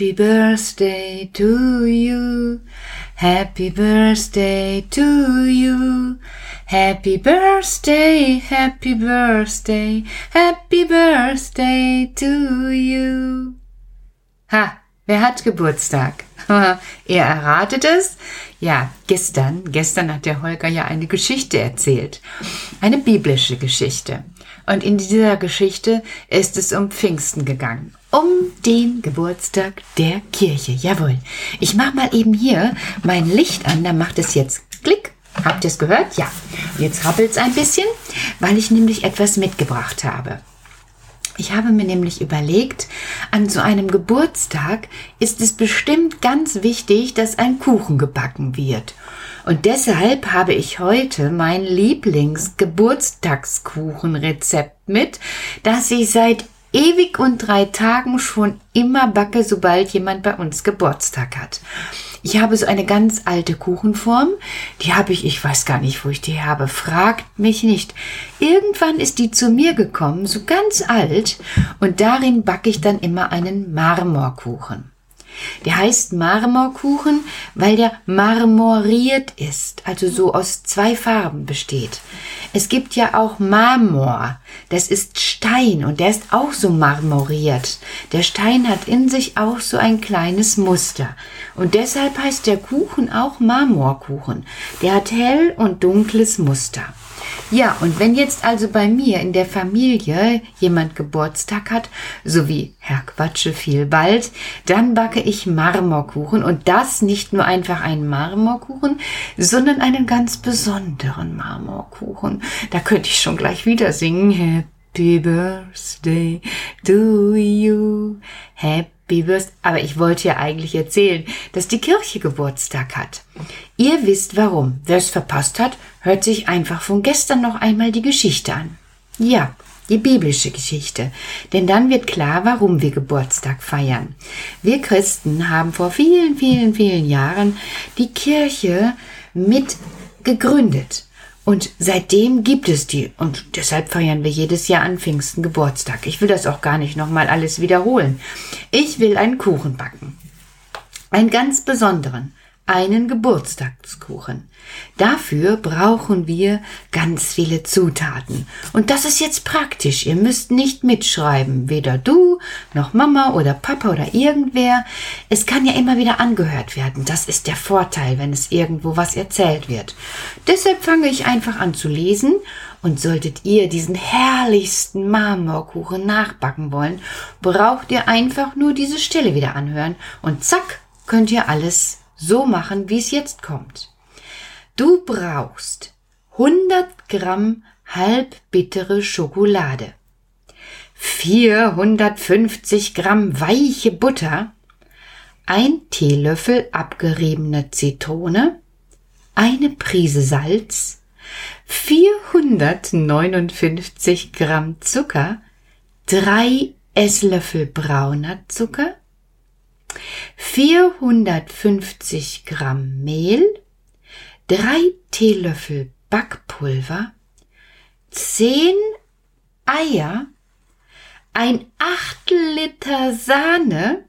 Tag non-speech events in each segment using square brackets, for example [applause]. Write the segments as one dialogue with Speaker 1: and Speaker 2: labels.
Speaker 1: Happy birthday to you. Happy birthday to you. Happy birthday, happy birthday, happy birthday to you. Ha, wer hat Geburtstag? [laughs] Ihr erratet es? Ja, gestern, gestern hat der Holger ja eine Geschichte erzählt. Eine biblische Geschichte. Und in dieser Geschichte ist es um Pfingsten gegangen. Um den Geburtstag der Kirche. Jawohl. Ich mach mal eben hier mein Licht an, dann macht es jetzt Klick. Habt ihr es gehört? Ja. Jetzt rappelt es ein bisschen, weil ich nämlich etwas mitgebracht habe. Ich habe mir nämlich überlegt, an so einem Geburtstag ist es bestimmt ganz wichtig, dass ein Kuchen gebacken wird. Und deshalb habe ich heute mein Lieblingsgeburtstagskuchenrezept mit, das ich seit ewig und drei Tagen schon immer backe, sobald jemand bei uns Geburtstag hat. Ich habe so eine ganz alte Kuchenform, die habe ich, ich weiß gar nicht, wo ich die habe, fragt mich nicht. Irgendwann ist die zu mir gekommen, so ganz alt, und darin backe ich dann immer einen Marmorkuchen. Der heißt Marmorkuchen, weil der marmoriert ist, also so aus zwei Farben besteht. Es gibt ja auch Marmor, das ist Stein und der ist auch so marmoriert. Der Stein hat in sich auch so ein kleines Muster und deshalb heißt der Kuchen auch Marmorkuchen. Der hat hell und dunkles Muster. Ja, und wenn jetzt also bei mir in der Familie jemand Geburtstag hat, so wie Herr Quatsche viel bald, dann backe ich Marmorkuchen und das nicht nur einfach einen Marmorkuchen, sondern einen ganz besonderen Marmorkuchen. Da könnte ich schon gleich wieder singen. Happy Birthday to you. Happy aber ich wollte ja eigentlich erzählen, dass die Kirche Geburtstag hat. Ihr wisst warum. Wer es verpasst hat, hört sich einfach von gestern noch einmal die Geschichte an. Ja, die biblische Geschichte. Denn dann wird klar, warum wir Geburtstag feiern. Wir Christen haben vor vielen, vielen, vielen Jahren die Kirche mit gegründet. Und seitdem gibt es die. Und deshalb feiern wir jedes Jahr an Pfingsten Geburtstag. Ich will das auch gar nicht nochmal alles wiederholen. Ich will einen Kuchen backen. Einen ganz besonderen einen Geburtstagskuchen. Dafür brauchen wir ganz viele Zutaten. Und das ist jetzt praktisch. Ihr müsst nicht mitschreiben, weder du noch Mama oder Papa oder irgendwer. Es kann ja immer wieder angehört werden. Das ist der Vorteil, wenn es irgendwo was erzählt wird. Deshalb fange ich einfach an zu lesen und solltet ihr diesen herrlichsten Marmorkuchen nachbacken wollen, braucht ihr einfach nur diese Stelle wieder anhören und zack, könnt ihr alles so machen, wie es jetzt kommt. Du brauchst 100 Gramm halbbittere Schokolade, 450 Gramm weiche Butter, ein Teelöffel abgeriebene Zitrone, eine Prise Salz, 459 Gramm Zucker, drei Esslöffel brauner Zucker, 450 Gramm Mehl, 3 Teelöffel Backpulver, 10 Eier, ein Achtel Liter Sahne,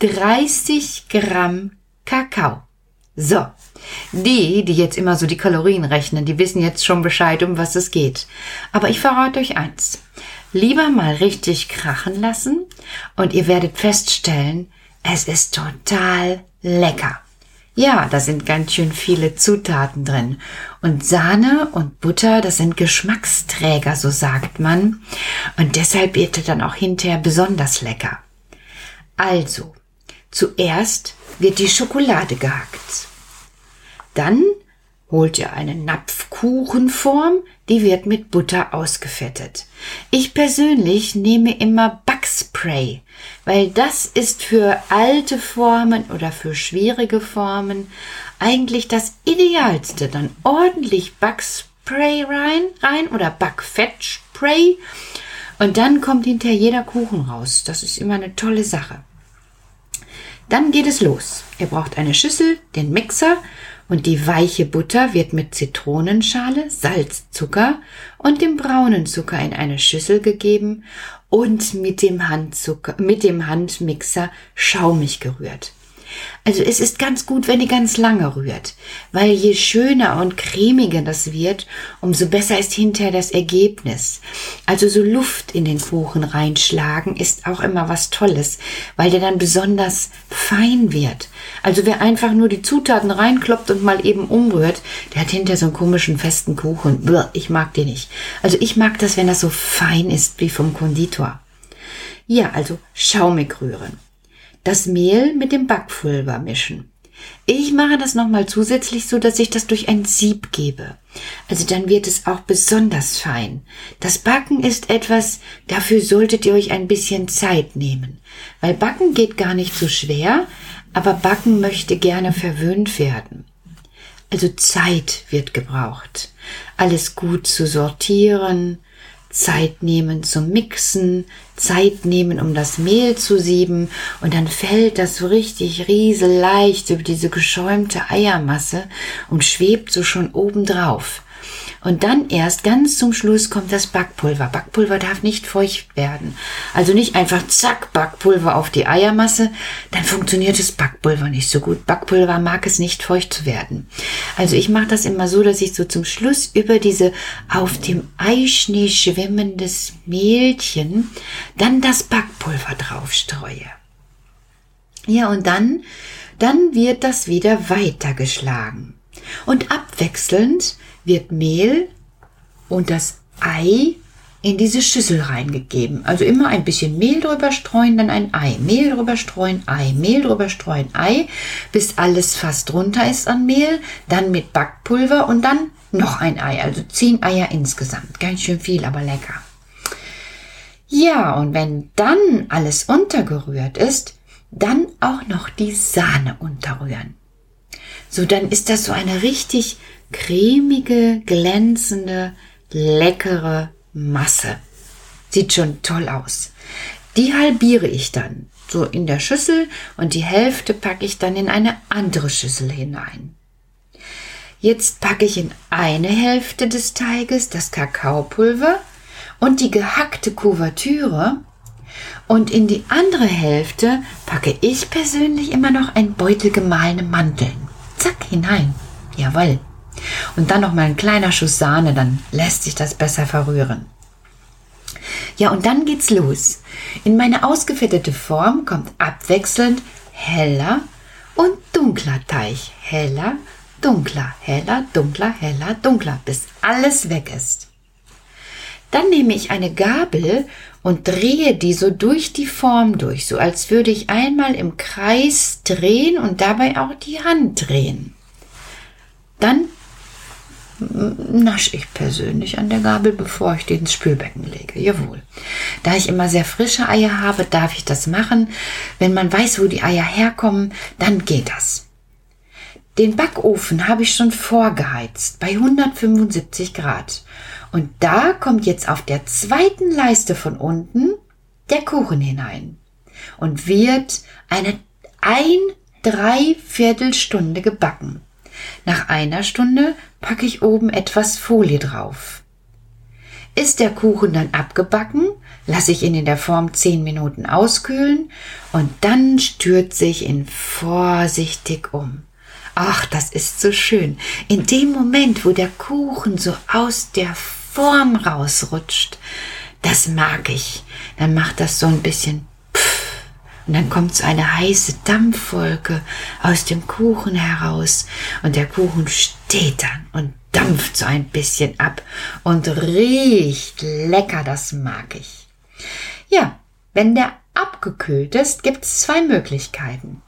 Speaker 1: 30 Gramm Kakao. So, die, die jetzt immer so die Kalorien rechnen, die wissen jetzt schon Bescheid, um was es geht. Aber ich verrate euch eins. Lieber mal richtig krachen lassen und ihr werdet feststellen, es ist total lecker. Ja, da sind ganz schön viele Zutaten drin. Und Sahne und Butter, das sind Geschmacksträger, so sagt man. Und deshalb wird er dann auch hinterher besonders lecker. Also, zuerst wird die Schokolade gehackt. Dann holt ihr eine Napfkuchenform, die wird mit Butter ausgefettet. Ich persönlich nehme immer Backspray, weil das ist für alte Formen oder für schwierige Formen eigentlich das Idealste. Dann ordentlich Backspray rein, rein oder Backfettspray und dann kommt hinterher jeder Kuchen raus. Das ist immer eine tolle Sache. Dann geht es los. Ihr braucht eine Schüssel, den Mixer und die weiche Butter wird mit Zitronenschale, Salz, Zucker und dem braunen Zucker in eine Schüssel gegeben und mit dem Handzucker, mit dem Handmixer schaumig gerührt. Also es ist ganz gut, wenn ihr ganz lange rührt, weil je schöner und cremiger das wird, umso besser ist hinterher das Ergebnis. Also so Luft in den Kuchen reinschlagen ist auch immer was Tolles, weil der dann besonders fein wird. Also wer einfach nur die Zutaten reinkloppt und mal eben umrührt, der hat hinterher so einen komischen festen Kuchen. Ich mag den nicht. Also ich mag das, wenn das so fein ist wie vom Konditor. Ja, also schaumig rühren das Mehl mit dem Backpulver mischen. Ich mache das nochmal zusätzlich so, dass ich das durch ein Sieb gebe. Also dann wird es auch besonders fein. Das Backen ist etwas, dafür solltet ihr euch ein bisschen Zeit nehmen. Weil Backen geht gar nicht so schwer, aber Backen möchte gerne verwöhnt werden. Also Zeit wird gebraucht. Alles gut zu sortieren, Zeit nehmen zum Mixen, Zeit nehmen, um das Mehl zu sieben und dann fällt das so richtig rieseleicht über diese geschäumte Eiermasse und schwebt so schon oben drauf. Und dann erst ganz zum Schluss kommt das Backpulver. Backpulver darf nicht feucht werden. Also nicht einfach zack, Backpulver auf die Eiermasse, dann funktioniert das Backpulver nicht so gut. Backpulver mag es nicht feucht zu werden. Also ich mache das immer so, dass ich so zum Schluss über diese auf dem Eischnee schwimmendes Mehlchen dann das Backpulver drauf streue. Ja, und dann, dann wird das wieder weitergeschlagen. Und abwechselnd wird Mehl und das Ei in diese Schüssel reingegeben. Also immer ein bisschen Mehl drüber streuen, dann ein Ei. Mehl drüber streuen, Ei. Mehl drüber streuen, Ei, bis alles fast runter ist an Mehl. Dann mit Backpulver und dann noch ein Ei. Also zehn Eier insgesamt. Ganz schön viel, aber lecker. Ja, und wenn dann alles untergerührt ist, dann auch noch die Sahne unterrühren. So, dann ist das so eine richtig cremige, glänzende, leckere Masse. Sieht schon toll aus. Die halbiere ich dann so in der Schüssel und die Hälfte packe ich dann in eine andere Schüssel hinein. Jetzt packe ich in eine Hälfte des Teiges das Kakaopulver und die gehackte Kuvertüre und in die andere Hälfte packe ich persönlich immer noch ein Beutel gemahlene Mandeln. Zack, hinein. Jawoll. Und dann noch mal ein kleiner Schuss Sahne, dann lässt sich das besser verrühren. Ja, und dann geht's los. In meine ausgefettete Form kommt abwechselnd heller und dunkler Teig. Heller, dunkler, heller, dunkler, heller, dunkler, bis alles weg ist. Dann nehme ich eine Gabel und drehe die so durch die Form durch, so als würde ich einmal im Kreis drehen und dabei auch die Hand drehen. Dann nasche ich persönlich an der Gabel, bevor ich die ins Spülbecken lege. Jawohl. Da ich immer sehr frische Eier habe, darf ich das machen. Wenn man weiß, wo die Eier herkommen, dann geht das. Den Backofen habe ich schon vorgeheizt bei 175 Grad. Und da kommt jetzt auf der zweiten Leiste von unten der Kuchen hinein und wird eine ein Dreiviertelstunde gebacken. Nach einer Stunde packe ich oben etwas Folie drauf. Ist der Kuchen dann abgebacken, lasse ich ihn in der Form 10 Minuten auskühlen und dann stürze ich ihn vorsichtig um. Ach, das ist so schön. In dem Moment, wo der Kuchen so aus der Form rausrutscht, das mag ich. Dann macht das so ein bisschen und dann kommt so eine heiße Dampfwolke aus dem Kuchen heraus und der Kuchen steht dann und dampft so ein bisschen ab und riecht lecker, das mag ich. Ja, wenn der abgekühlt ist, gibt es zwei Möglichkeiten.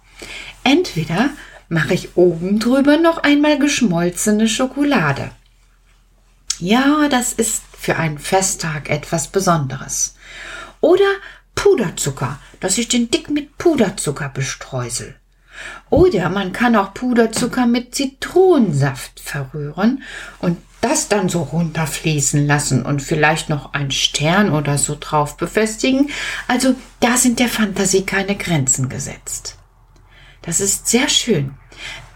Speaker 1: Entweder mache ich oben drüber noch einmal geschmolzene Schokolade. Ja, das ist für einen Festtag etwas Besonderes. Oder Puderzucker, dass ich den dick mit Puderzucker bestreusel. Oder man kann auch Puderzucker mit Zitronensaft verrühren und das dann so runterfließen lassen und vielleicht noch einen Stern oder so drauf befestigen. Also da sind der Fantasie keine Grenzen gesetzt. Das ist sehr schön.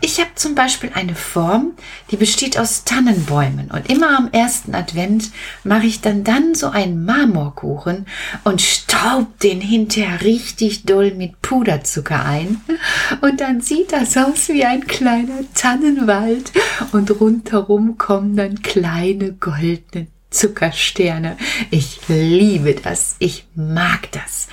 Speaker 1: Ich habe zum Beispiel eine Form, die besteht aus Tannenbäumen und immer am ersten Advent mache ich dann dann so einen Marmorkuchen und staub den hinterher richtig doll mit Puderzucker ein und dann sieht das aus wie ein kleiner Tannenwald und rundherum kommen dann kleine goldene Zuckersterne. Ich liebe das. Ich mag das.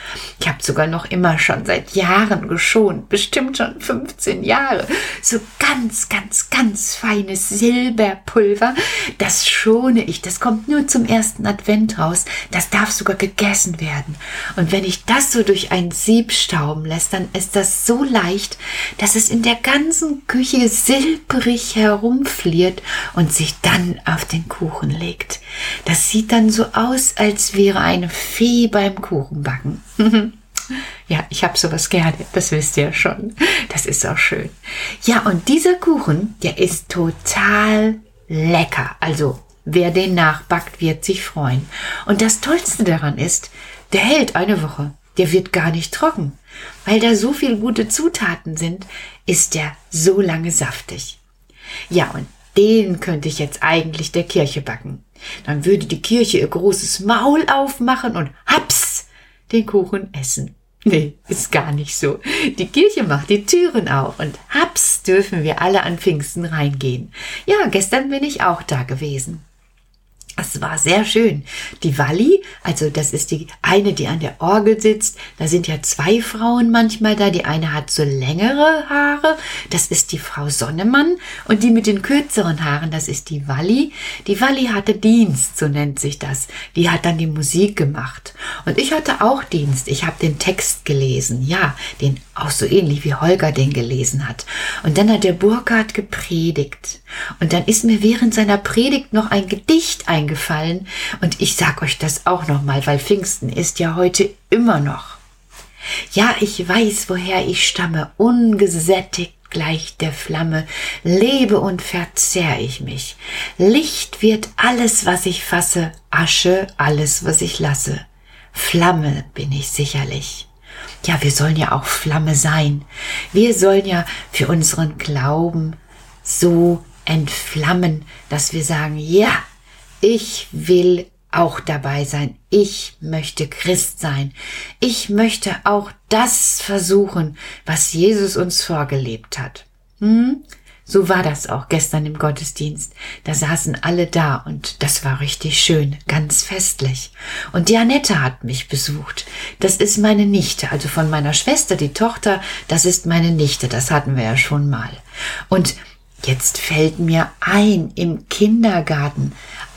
Speaker 1: Habe sogar noch immer schon seit Jahren geschont, bestimmt schon 15 Jahre. So ganz, ganz, ganz feines Silberpulver. Das schone ich. Das kommt nur zum ersten Advent raus. Das darf sogar gegessen werden. Und wenn ich das so durch ein Sieb stauben lässt, dann ist das so leicht, dass es in der ganzen Küche silbrig herumfliert und sich dann auf den Kuchen legt. Das sieht dann so aus, als wäre eine Fee beim Kuchenbacken. [laughs] ja, ich habe sowas gerne, das wisst ihr schon. Das ist auch schön. Ja, und dieser Kuchen, der ist total lecker. Also, wer den nachbackt, wird sich freuen. Und das Tollste daran ist, der hält eine Woche. Der wird gar nicht trocken. Weil da so viele gute Zutaten sind, ist der so lange saftig. Ja, und den könnte ich jetzt eigentlich der Kirche backen. Dann würde die Kirche ihr großes Maul aufmachen und haps den Kuchen essen. Nee, ist gar nicht so. Die Kirche macht die Türen auf und haps dürfen wir alle an Pfingsten reingehen. Ja, gestern bin ich auch da gewesen. Es war sehr schön. Die Walli, also das ist die eine, die an der Orgel sitzt. Da sind ja zwei Frauen manchmal da. Die eine hat so längere Haare. Das ist die Frau Sonnemann. Und die mit den kürzeren Haaren, das ist die Walli. Die Walli hatte Dienst, so nennt sich das. Die hat dann die Musik gemacht. Und ich hatte auch Dienst. Ich habe den Text gelesen. Ja, den auch so ähnlich wie Holger den gelesen hat. Und dann hat der Burkhard gepredigt. Und dann ist mir während seiner Predigt noch ein Gedicht eingefallen. Und ich sag euch das auch nochmal, weil Pfingsten ist ja heute immer noch. Ja, ich weiß, woher ich stamme, ungesättigt gleich der Flamme, lebe und verzehr ich mich. Licht wird alles, was ich fasse, Asche alles, was ich lasse. Flamme bin ich sicherlich. Ja, wir sollen ja auch Flamme sein. Wir sollen ja für unseren Glauben so entflammen, dass wir sagen, ja, ich will auch dabei sein. Ich möchte Christ sein. Ich möchte auch das versuchen, was Jesus uns vorgelebt hat. Hm? So war das auch gestern im Gottesdienst. Da saßen alle da und das war richtig schön, ganz festlich. Und die Annette hat mich besucht. Das ist meine Nichte, also von meiner Schwester, die Tochter, das ist meine Nichte, das hatten wir ja schon mal. Und Jetzt fällt mir ein, im Kindergarten,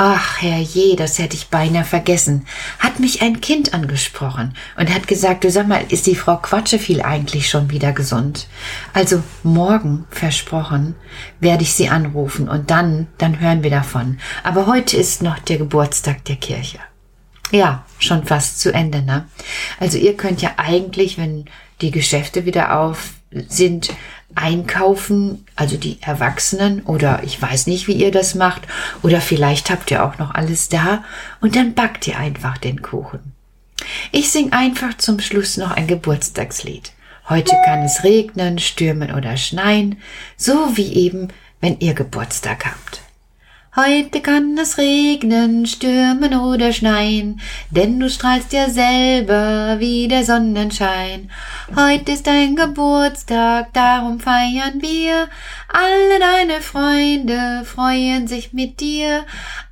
Speaker 1: ach herrje, das hätte ich beinahe vergessen, hat mich ein Kind angesprochen und hat gesagt, du sag mal, ist die Frau Quatscheviel eigentlich schon wieder gesund? Also morgen, versprochen, werde ich sie anrufen und dann, dann hören wir davon. Aber heute ist noch der Geburtstag der Kirche. Ja, schon fast zu Ende, ne? Also ihr könnt ja eigentlich, wenn die Geschäfte wieder auf sind, einkaufen, also die Erwachsenen oder ich weiß nicht, wie ihr das macht oder vielleicht habt ihr auch noch alles da und dann backt ihr einfach den Kuchen. Ich sing einfach zum Schluss noch ein Geburtstagslied. Heute kann es regnen, stürmen oder schneien, so wie eben, wenn ihr Geburtstag habt. Heute kann es regnen, stürmen oder schneien, denn du strahlst ja selber wie der Sonnenschein. Heute ist dein Geburtstag, darum feiern wir. Alle deine Freunde freuen sich mit dir.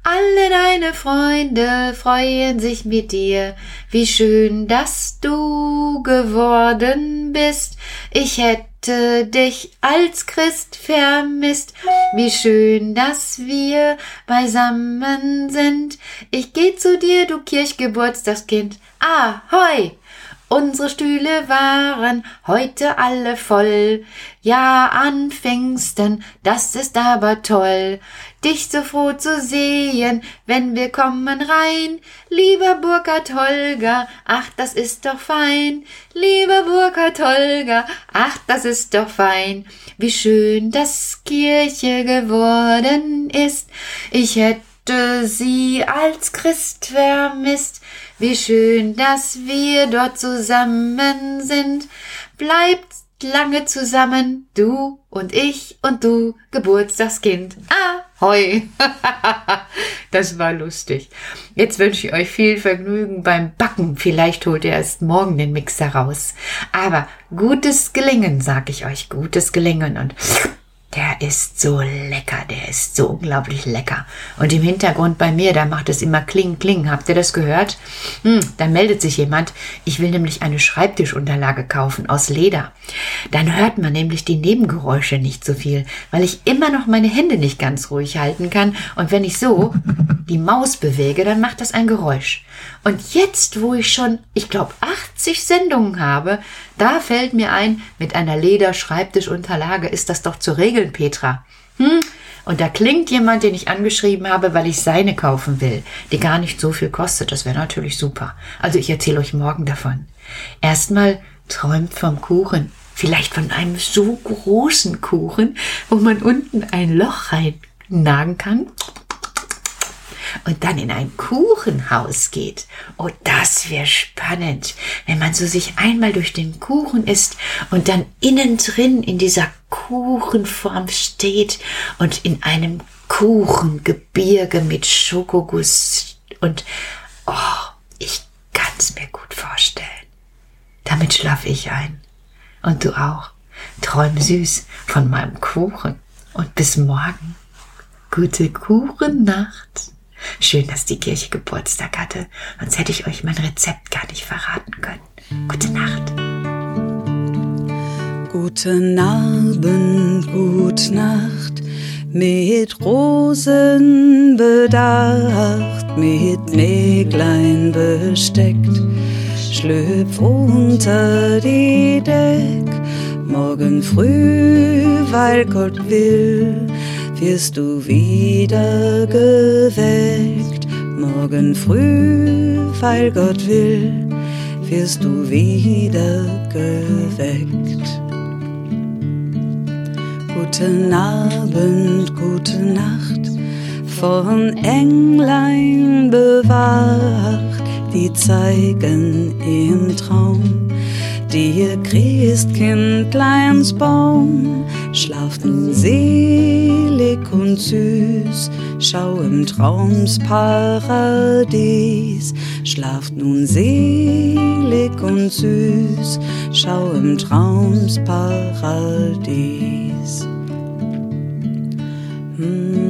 Speaker 1: Alle deine Freunde freuen sich mit dir. Wie schön, dass du geworden bist. Ich hätte dich als Christ vermisst. Wie schön, dass wir beisammen sind. Ich geh zu dir, du Kirchgeburtstagskind. Ahoi! Unsere Stühle waren heute alle voll. Ja, an Pfingsten, das ist aber toll. Dich so froh zu sehen, wenn wir kommen rein. Lieber Burkhard Holger, ach, das ist doch fein. Lieber Burkhard Holger, ach, das ist doch fein. Wie schön, dass Kirche geworden ist. Ich hätte hätte sie als Christ vermisst. Wie schön, dass wir dort zusammen sind. Bleibt lange zusammen, du und ich und du, Geburtstagskind. Ahoi! [laughs] das war lustig. Jetzt wünsche ich euch viel Vergnügen beim Backen. Vielleicht holt ihr erst morgen den Mixer raus. Aber gutes Gelingen, sag ich euch, gutes Gelingen und der ist so lecker, der ist so unglaublich lecker. Und im Hintergrund bei mir, da macht es immer Kling, Kling. Habt ihr das gehört? Hm, da meldet sich jemand. Ich will nämlich eine Schreibtischunterlage kaufen aus Leder. Dann hört man nämlich die Nebengeräusche nicht so viel, weil ich immer noch meine Hände nicht ganz ruhig halten kann. Und wenn ich so die Maus bewege, dann macht das ein Geräusch. Und jetzt, wo ich schon, ich glaube, 80 Sendungen habe, da fällt mir ein, mit einer Lederschreibtischunterlage ist das doch zu regeln, Petra. Hm? Und da klingt jemand, den ich angeschrieben habe, weil ich seine kaufen will, die gar nicht so viel kostet. Das wäre natürlich super. Also ich erzähle euch morgen davon. Erstmal träumt vom Kuchen. Vielleicht von einem so großen Kuchen, wo man unten ein Loch reinnagen kann und dann in ein Kuchenhaus geht. Oh, das wäre spannend, wenn man so sich einmal durch den Kuchen isst und dann innen drin in dieser Kuchenform steht und in einem Kuchengebirge mit Schokoguss und oh, ich kann's mir gut vorstellen. Damit schlaf ich ein. Und du auch. Träum süß von meinem Kuchen. Und bis morgen. Gute Kuchennacht. Schön, dass die Kirche Geburtstag hatte, sonst hätte ich euch mein Rezept gar nicht verraten können. Gute Nacht.
Speaker 2: Guten Abend, gute Nacht, mit Rosen bedacht, mit Näglein besteckt, schlüpf unter die Deck, morgen früh, weil Gott will, wirst du wieder geweckt. Morgen früh, weil Gott will, wirst du wieder geweckt. Guten Abend, gute Nacht, von Englein bewacht, die zeigen im Traum dir Christkindleins Baum, schlaft nun selig und süß, schau im Traumsparadies, schlaft nun selig und süß, schau im Traumsparadies. Mm-hmm.